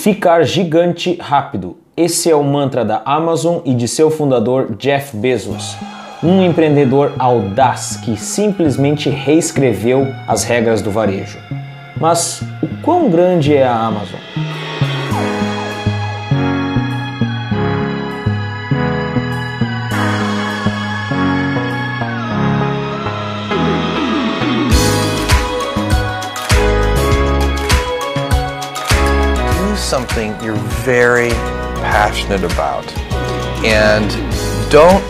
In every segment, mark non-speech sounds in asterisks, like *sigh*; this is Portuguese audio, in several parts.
Ficar gigante rápido. Esse é o mantra da Amazon e de seu fundador Jeff Bezos, um empreendedor audaz que simplesmente reescreveu as regras do varejo. Mas o quão grande é a Amazon? Something you're very passionate about. And don't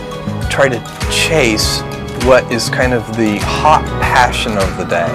try to chase what is kind of the hot passion of the day.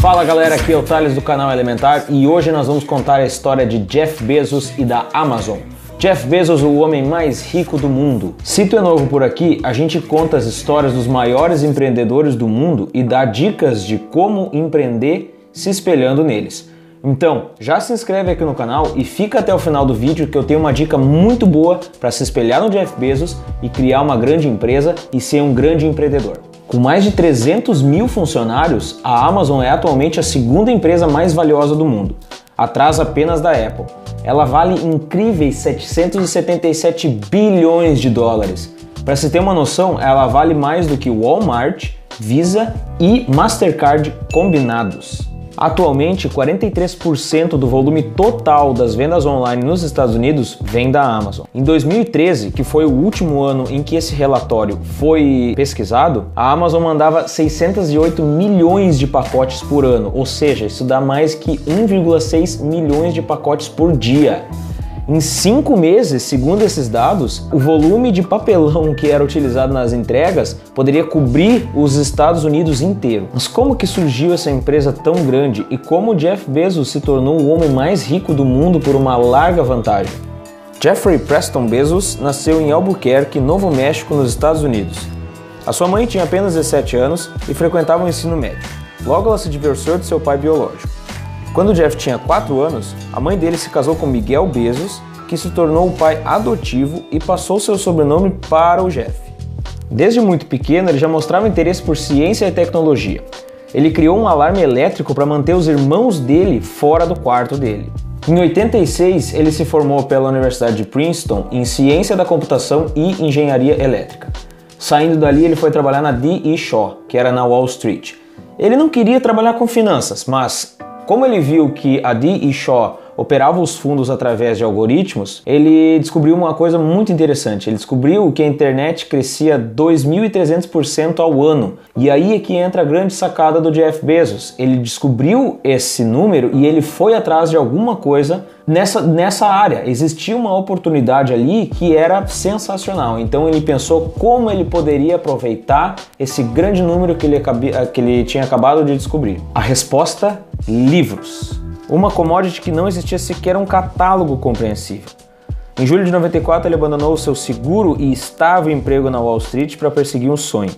Fala galera, aqui é o Thales do canal Elementar e hoje nós vamos contar a história de Jeff Bezos e da Amazon. Jeff Bezos, o homem mais rico do mundo. Se tu é novo por aqui, a gente conta as histórias dos maiores empreendedores do mundo e dá dicas de como empreender se espelhando neles. Então, já se inscreve aqui no canal e fica até o final do vídeo que eu tenho uma dica muito boa para se espelhar no Jeff Bezos e criar uma grande empresa e ser um grande empreendedor. Com mais de 300 mil funcionários, a Amazon é atualmente a segunda empresa mais valiosa do mundo, atrás apenas da Apple ela vale incríveis 777 bilhões de dólares. Para se ter uma noção, ela vale mais do que Walmart, Visa e Mastercard combinados. Atualmente, 43% do volume total das vendas online nos Estados Unidos vem da Amazon. Em 2013, que foi o último ano em que esse relatório foi pesquisado, a Amazon mandava 608 milhões de pacotes por ano, ou seja, isso dá mais que 1,6 milhões de pacotes por dia. Em cinco meses, segundo esses dados, o volume de papelão que era utilizado nas entregas poderia cobrir os Estados Unidos inteiro. Mas como que surgiu essa empresa tão grande e como Jeff Bezos se tornou o homem mais rico do mundo por uma larga vantagem? Jeffrey Preston Bezos nasceu em Albuquerque, Novo México, nos Estados Unidos. A sua mãe tinha apenas 17 anos e frequentava o ensino médio. Logo ela se divorciou de seu pai biológico. Quando Jeff tinha 4 anos, a mãe dele se casou com Miguel Bezos, que se tornou o pai adotivo e passou seu sobrenome para o Jeff. Desde muito pequeno, ele já mostrava interesse por ciência e tecnologia. Ele criou um alarme elétrico para manter os irmãos dele fora do quarto dele. Em 86, ele se formou pela Universidade de Princeton em Ciência da Computação e Engenharia Elétrica. Saindo dali, ele foi trabalhar na D.E. Shaw, que era na Wall Street. Ele não queria trabalhar com finanças, mas como ele viu que a Dee e Shaw operava os fundos através de algoritmos, ele descobriu uma coisa muito interessante. Ele descobriu que a internet crescia 2.300% ao ano. E aí é que entra a grande sacada do Jeff Bezos. Ele descobriu esse número e ele foi atrás de alguma coisa nessa, nessa área. Existia uma oportunidade ali que era sensacional. Então ele pensou como ele poderia aproveitar esse grande número que ele, que ele tinha acabado de descobrir. A resposta livros. Uma commodity que não existia sequer um catálogo compreensível. Em julho de 94, ele abandonou seu seguro e estável emprego na Wall Street para perseguir um sonho,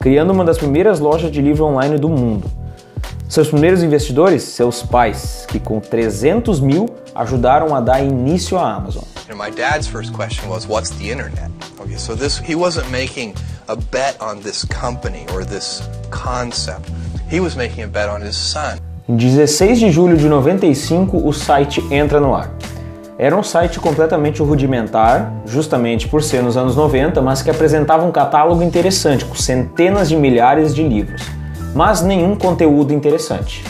criando uma das primeiras lojas de livro online do mundo. Seus primeiros investidores, seus pais, que com 300 mil ajudaram a dar início à Amazon. My dad's first question was, "What's the internet?" Okay, so this he wasn't making a bet on this company or this concept. He was making a bet on his son. Em 16 de julho de 95, o site entra no ar. Era um site completamente rudimentar, justamente por ser nos anos 90, mas que apresentava um catálogo interessante, com centenas de milhares de livros, mas nenhum conteúdo interessante.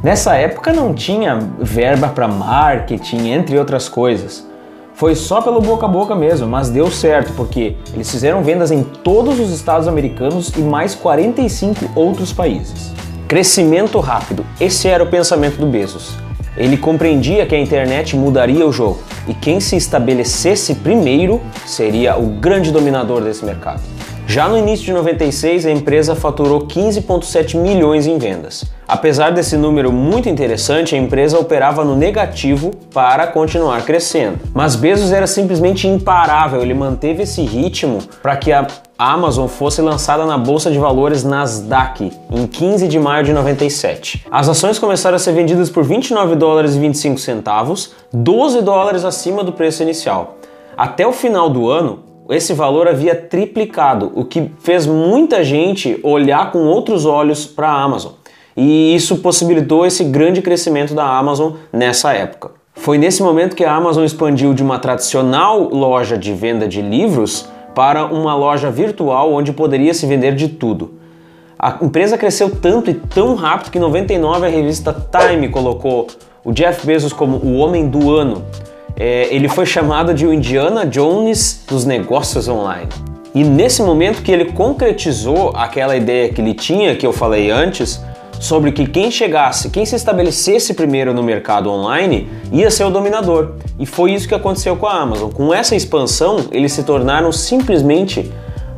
Nessa época não tinha verba para marketing, entre outras coisas. Foi só pelo boca a boca mesmo, mas deu certo porque eles fizeram vendas em todos os estados americanos e mais 45 outros países. Crescimento rápido. Esse era o pensamento do Bezos. Ele compreendia que a internet mudaria o jogo e quem se estabelecesse primeiro seria o grande dominador desse mercado. Já no início de 96, a empresa faturou 15,7 milhões em vendas. Apesar desse número muito interessante, a empresa operava no negativo para continuar crescendo. Mas Bezos era simplesmente imparável, ele manteve esse ritmo para que a Amazon fosse lançada na bolsa de valores Nasdaq em 15 de maio de 97. As ações começaram a ser vendidas por 29 dólares e 25 centavos, 12 dólares acima do preço inicial. Até o final do ano, esse valor havia triplicado, o que fez muita gente olhar com outros olhos para a Amazon. e isso possibilitou esse grande crescimento da Amazon nessa época. Foi nesse momento que a Amazon expandiu de uma tradicional loja de venda de livros para uma loja virtual onde poderia se vender de tudo. A empresa cresceu tanto e tão rápido que em 99 a revista Time colocou o Jeff Bezos como o homem do ano. É, ele foi chamado de o Indiana Jones dos negócios online. E nesse momento que ele concretizou aquela ideia que ele tinha, que eu falei antes, sobre que quem chegasse, quem se estabelecesse primeiro no mercado online, ia ser o dominador. E foi isso que aconteceu com a Amazon. Com essa expansão, eles se tornaram simplesmente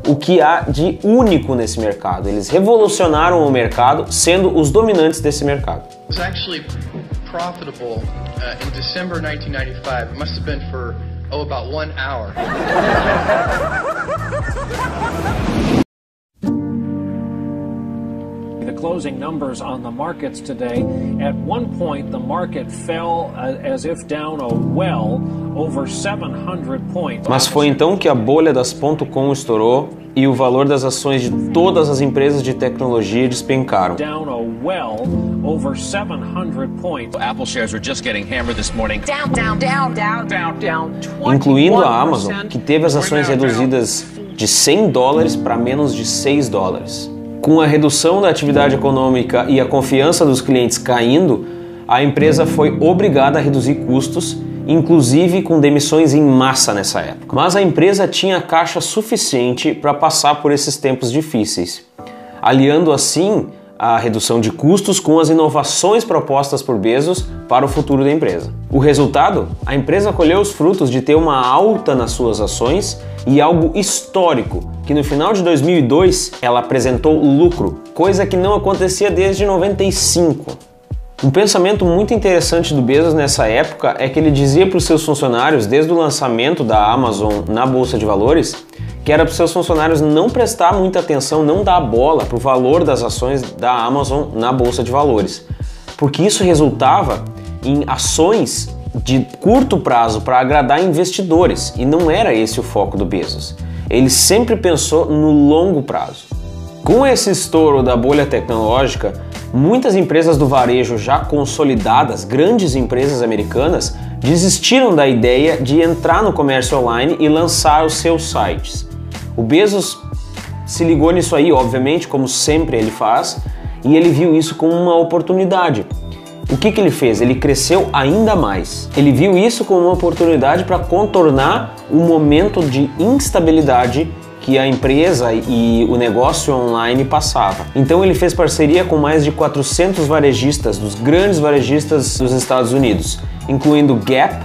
o que há de único nesse mercado. Eles revolucionaram o mercado, sendo os dominantes desse mercado. profitable uh, in December 1995. It must have been for oh about one hour. *laughs* closing numbers on the markets today. At one point, the market fell uh, as if down a well over 700 points. Mas foi então que a bolha das .com estourou e o valor das ações de todas as empresas de tecnologia despencaram. Down a well over 700 points. Apple shares were just getting hammered this morning. Down, down, down, down, down, down. Incluindo a Amazon, que teve as ações reduzidas de 100 dólares para menos de 6 dólares. Com a redução da atividade econômica e a confiança dos clientes caindo, a empresa foi obrigada a reduzir custos, inclusive com demissões em massa nessa época. Mas a empresa tinha caixa suficiente para passar por esses tempos difíceis, aliando assim a redução de custos com as inovações propostas por Bezos para o futuro da empresa. O resultado? A empresa colheu os frutos de ter uma alta nas suas ações e algo histórico, que no final de 2002 ela apresentou lucro, coisa que não acontecia desde 95. Um pensamento muito interessante do Bezos nessa época é que ele dizia para os seus funcionários, desde o lançamento da Amazon na bolsa de valores, que era para seus funcionários não prestar muita atenção, não dar bola para o valor das ações da Amazon na bolsa de valores, porque isso resultava em ações de curto prazo para agradar investidores e não era esse o foco do Bezos. Ele sempre pensou no longo prazo. Com esse estouro da bolha tecnológica, muitas empresas do varejo já consolidadas, grandes empresas americanas, desistiram da ideia de entrar no comércio online e lançar os seus sites. O Bezos se ligou nisso aí, obviamente, como sempre ele faz, e ele viu isso como uma oportunidade. O que, que ele fez? Ele cresceu ainda mais. Ele viu isso como uma oportunidade para contornar o momento de instabilidade que a empresa e o negócio online passava. Então ele fez parceria com mais de 400 varejistas, dos grandes varejistas dos Estados Unidos, incluindo Gap,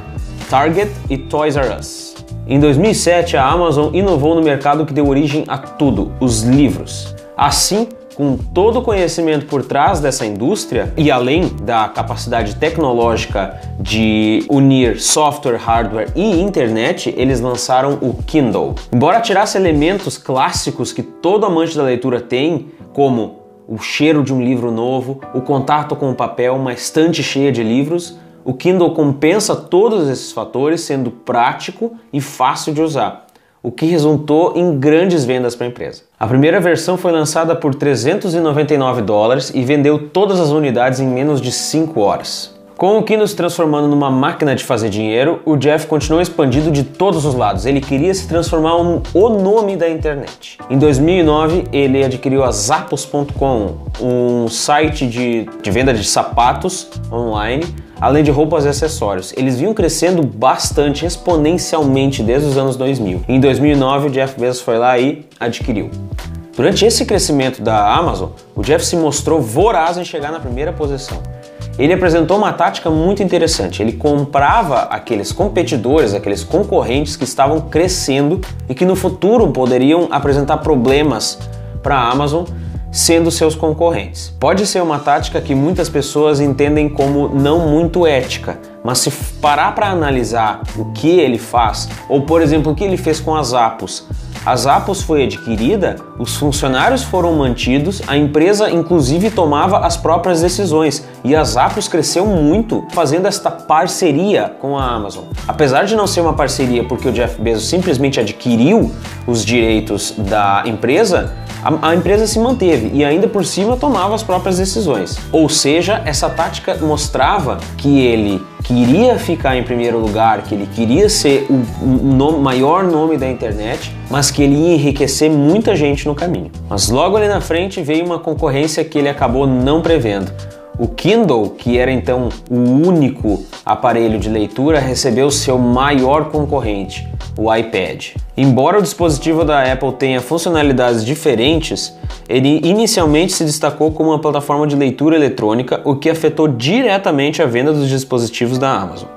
Target e Toys R Us. Em 2007, a Amazon inovou no mercado que deu origem a tudo, os livros. Assim, com todo o conhecimento por trás dessa indústria e além da capacidade tecnológica de unir software, hardware e internet, eles lançaram o Kindle. Embora tirasse elementos clássicos que todo amante da leitura tem, como o cheiro de um livro novo, o contato com o papel, uma estante cheia de livros, o Kindle compensa todos esses fatores, sendo prático e fácil de usar, o que resultou em grandes vendas para a empresa. A primeira versão foi lançada por 399 dólares e vendeu todas as unidades em menos de 5 horas. Com o Kindle se transformando numa máquina de fazer dinheiro, o Jeff continuou expandindo de todos os lados. Ele queria se transformar no o nome da internet. Em 2009, ele adquiriu a Zappos.com, um site de, de venda de sapatos online, além de roupas e acessórios. Eles vinham crescendo bastante, exponencialmente desde os anos 2000. Em 2009, o Jeff Bezos foi lá e adquiriu. Durante esse crescimento da Amazon, o Jeff se mostrou voraz em chegar na primeira posição ele apresentou uma tática muito interessante. Ele comprava aqueles competidores, aqueles concorrentes que estavam crescendo e que no futuro poderiam apresentar problemas para a Amazon sendo seus concorrentes. Pode ser uma tática que muitas pessoas entendem como não muito ética, mas se parar para analisar o que ele faz, ou por exemplo o que ele fez com as Apos, a Zappos foi adquirida, os funcionários foram mantidos, a empresa inclusive tomava as próprias decisões e a Zappos cresceu muito fazendo esta parceria com a Amazon. Apesar de não ser uma parceria porque o Jeff Bezos simplesmente adquiriu os direitos da empresa, a, a, empresa se manteve e ainda por cima tomava as próprias decisões. Ou seja, essa tática mostrava que ele queria ficar em primeiro lugar, que ele queria ser o, o nome, maior nome da internet, mas que ele ia enriquecer muita gente no caminho. Mas logo ali na frente veio uma concorrência que ele acabou não prevendo. O Kindle, que era então o único aparelho de leitura, recebeu seu maior concorrente, o iPad. Embora o dispositivo da Apple tenha funcionalidades diferentes, ele inicialmente se destacou como uma plataforma de leitura eletrônica, o que afetou diretamente a venda dos dispositivos da Amazon.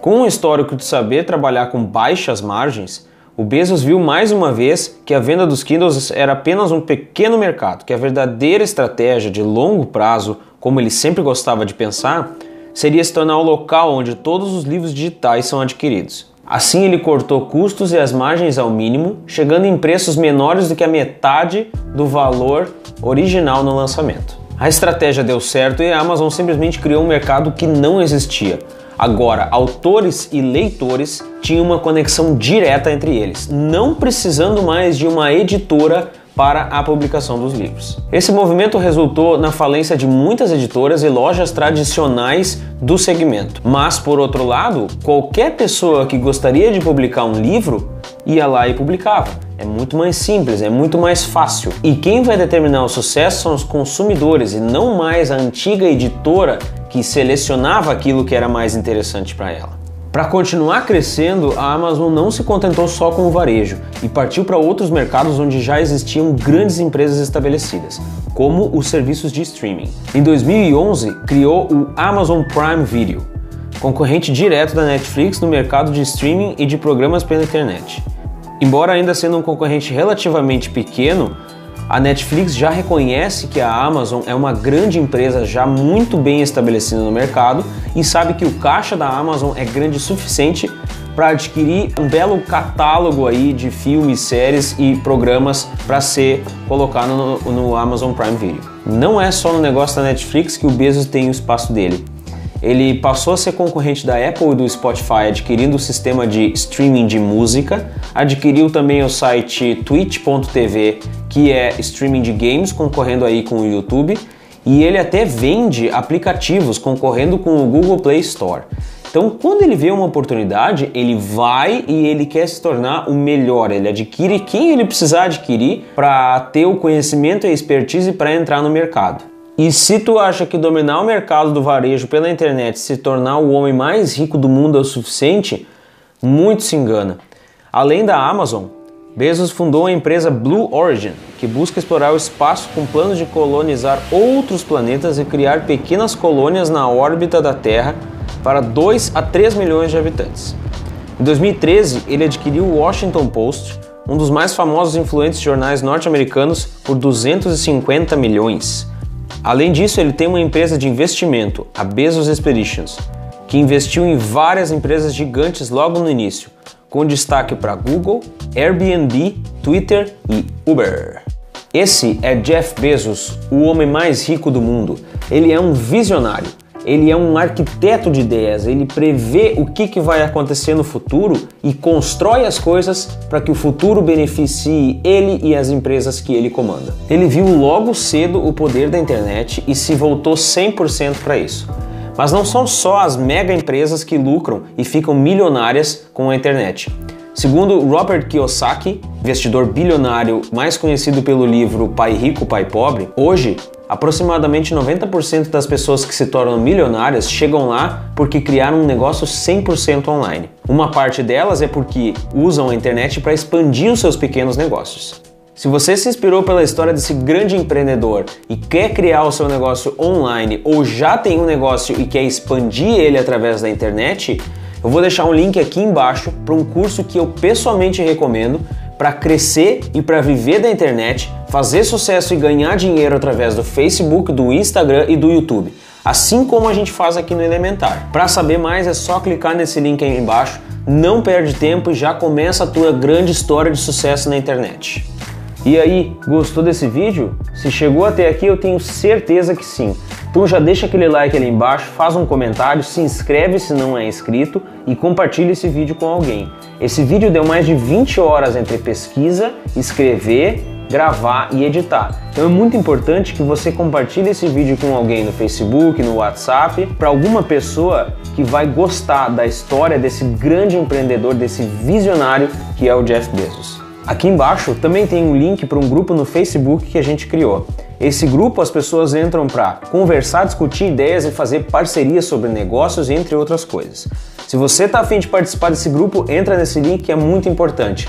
Com o histórico de saber trabalhar com baixas margens, o Bezos viu mais uma vez que a venda dos Kindles era apenas um pequeno mercado, que a verdadeira estratégia de longo prazo, como ele sempre gostava de pensar, seria se tornar o local onde todos os livros digitais são adquiridos. Assim, ele cortou custos e as margens ao mínimo, chegando em preços menores do que a metade do valor original no lançamento. A estratégia deu certo e a Amazon simplesmente criou um mercado que não existia. Agora, autores e leitores tinham uma conexão direta entre eles, não precisando mais de uma editora para a publicação dos livros. Esse movimento resultou na falência de muitas editoras e lojas tradicionais do segmento. Mas, por outro lado, qualquer pessoa que gostaria de publicar um livro ia lá e publicava. É muito mais simples, é muito mais fácil. E quem vai determinar o sucesso são os consumidores e não mais a antiga editora que selecionava aquilo que era mais interessante para ela. Para continuar crescendo, a Amazon não se contentou só com o varejo e partiu para outros mercados onde já existiam grandes empresas estabelecidas, como os serviços de streaming. Em 2011, criou o Amazon Prime Video, concorrente direto da Netflix no mercado de streaming e de programas pela internet. Embora ainda sendo um concorrente relativamente pequeno, a Netflix já reconhece que a Amazon é uma grande empresa já muito bem estabelecida no mercado e sabe que o caixa da Amazon é grande o suficiente para adquirir um belo catálogo aí de filmes, séries e programas para ser colocado no, no Amazon Prime Video. Não é só no negócio da Netflix que o Bezos tem o espaço dele. Ele passou a ser concorrente da Apple e do Spotify, adquirindo o sistema de streaming de música, adquiriu também o site twitch.tv que é streaming de games, concorrendo aí com o YouTube, e ele até vende aplicativos concorrendo com o Google Play Store. Então, quando ele vê uma oportunidade, ele vai e ele quer se tornar o melhor. Ele adquire quem ele precisar adquirir para ter o conhecimento e a expertise para entrar no mercado. E se tu acha que dominar o mercado do varejo pela internet se tornar o homem mais rico do mundo é o suficiente, muito se engana. Além da Amazon, Bezos fundou a empresa Blue Origin, que busca explorar o espaço com planos de colonizar outros planetas e criar pequenas colônias na órbita da Terra para 2 a 3 milhões de habitantes. Em 2013, ele adquiriu o Washington Post, um dos mais famosos e influentes jornais norte-americanos, por 250 milhões. Além disso, ele tem uma empresa de investimento, a Bezos Expeditions, que investiu em várias empresas gigantes logo no início, com destaque para Google, Airbnb, Twitter e Uber. Esse é Jeff Bezos, o homem mais rico do mundo. Ele é um visionário, ele é um arquiteto de ideias, ele prevê o que, que vai acontecer no futuro e constrói as coisas para que o futuro beneficie ele e as empresas que ele comanda. Ele viu logo cedo o poder da internet e se voltou 100% para isso. Mas não são só as mega empresas que lucram e ficam milionárias com a internet. Segundo Robert Kiyosaki, investidor bilionário mais conhecido pelo livro Pai Rico, Pai Pobre, hoje aproximadamente 90% das pessoas que se tornam milionárias chegam lá porque criaram um negócio 100% online. Uma parte delas é porque usam a internet para expandir os seus pequenos negócios. Se você se inspirou pela história desse grande empreendedor e quer criar o seu negócio online ou já tem um negócio e quer expandir ele através da internet, eu vou deixar um link aqui embaixo para um curso que eu pessoalmente recomendo para crescer e para viver da internet, fazer sucesso e ganhar dinheiro através do Facebook, do Instagram e do YouTube, assim como a gente faz aqui no Elementar. Para saber mais é só clicar nesse link aí embaixo. Não perde tempo e já começa a tua grande história de sucesso na internet. E aí, gostou desse vídeo? Se chegou até aqui, eu tenho certeza que sim. Então já deixa aquele like ali embaixo, faz um comentário, se inscreve se não é inscrito e compartilha esse vídeo com alguém. Esse vídeo deu mais de 20 horas entre pesquisa, escrever, gravar e editar. Então é muito importante que você compartilhe esse vídeo com alguém no Facebook, no WhatsApp, para alguma pessoa que vai gostar da história desse grande empreendedor, desse visionário que é o Jeff Bezos. Aqui embaixo também tem um link para um grupo no Facebook que a gente criou. Esse grupo as pessoas entram para conversar, discutir ideias e fazer parcerias sobre negócios, entre outras coisas. Se você está afim de participar desse grupo, entra nesse link que é muito importante.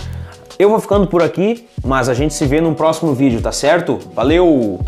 Eu vou ficando por aqui, mas a gente se vê num próximo vídeo, tá certo? Valeu!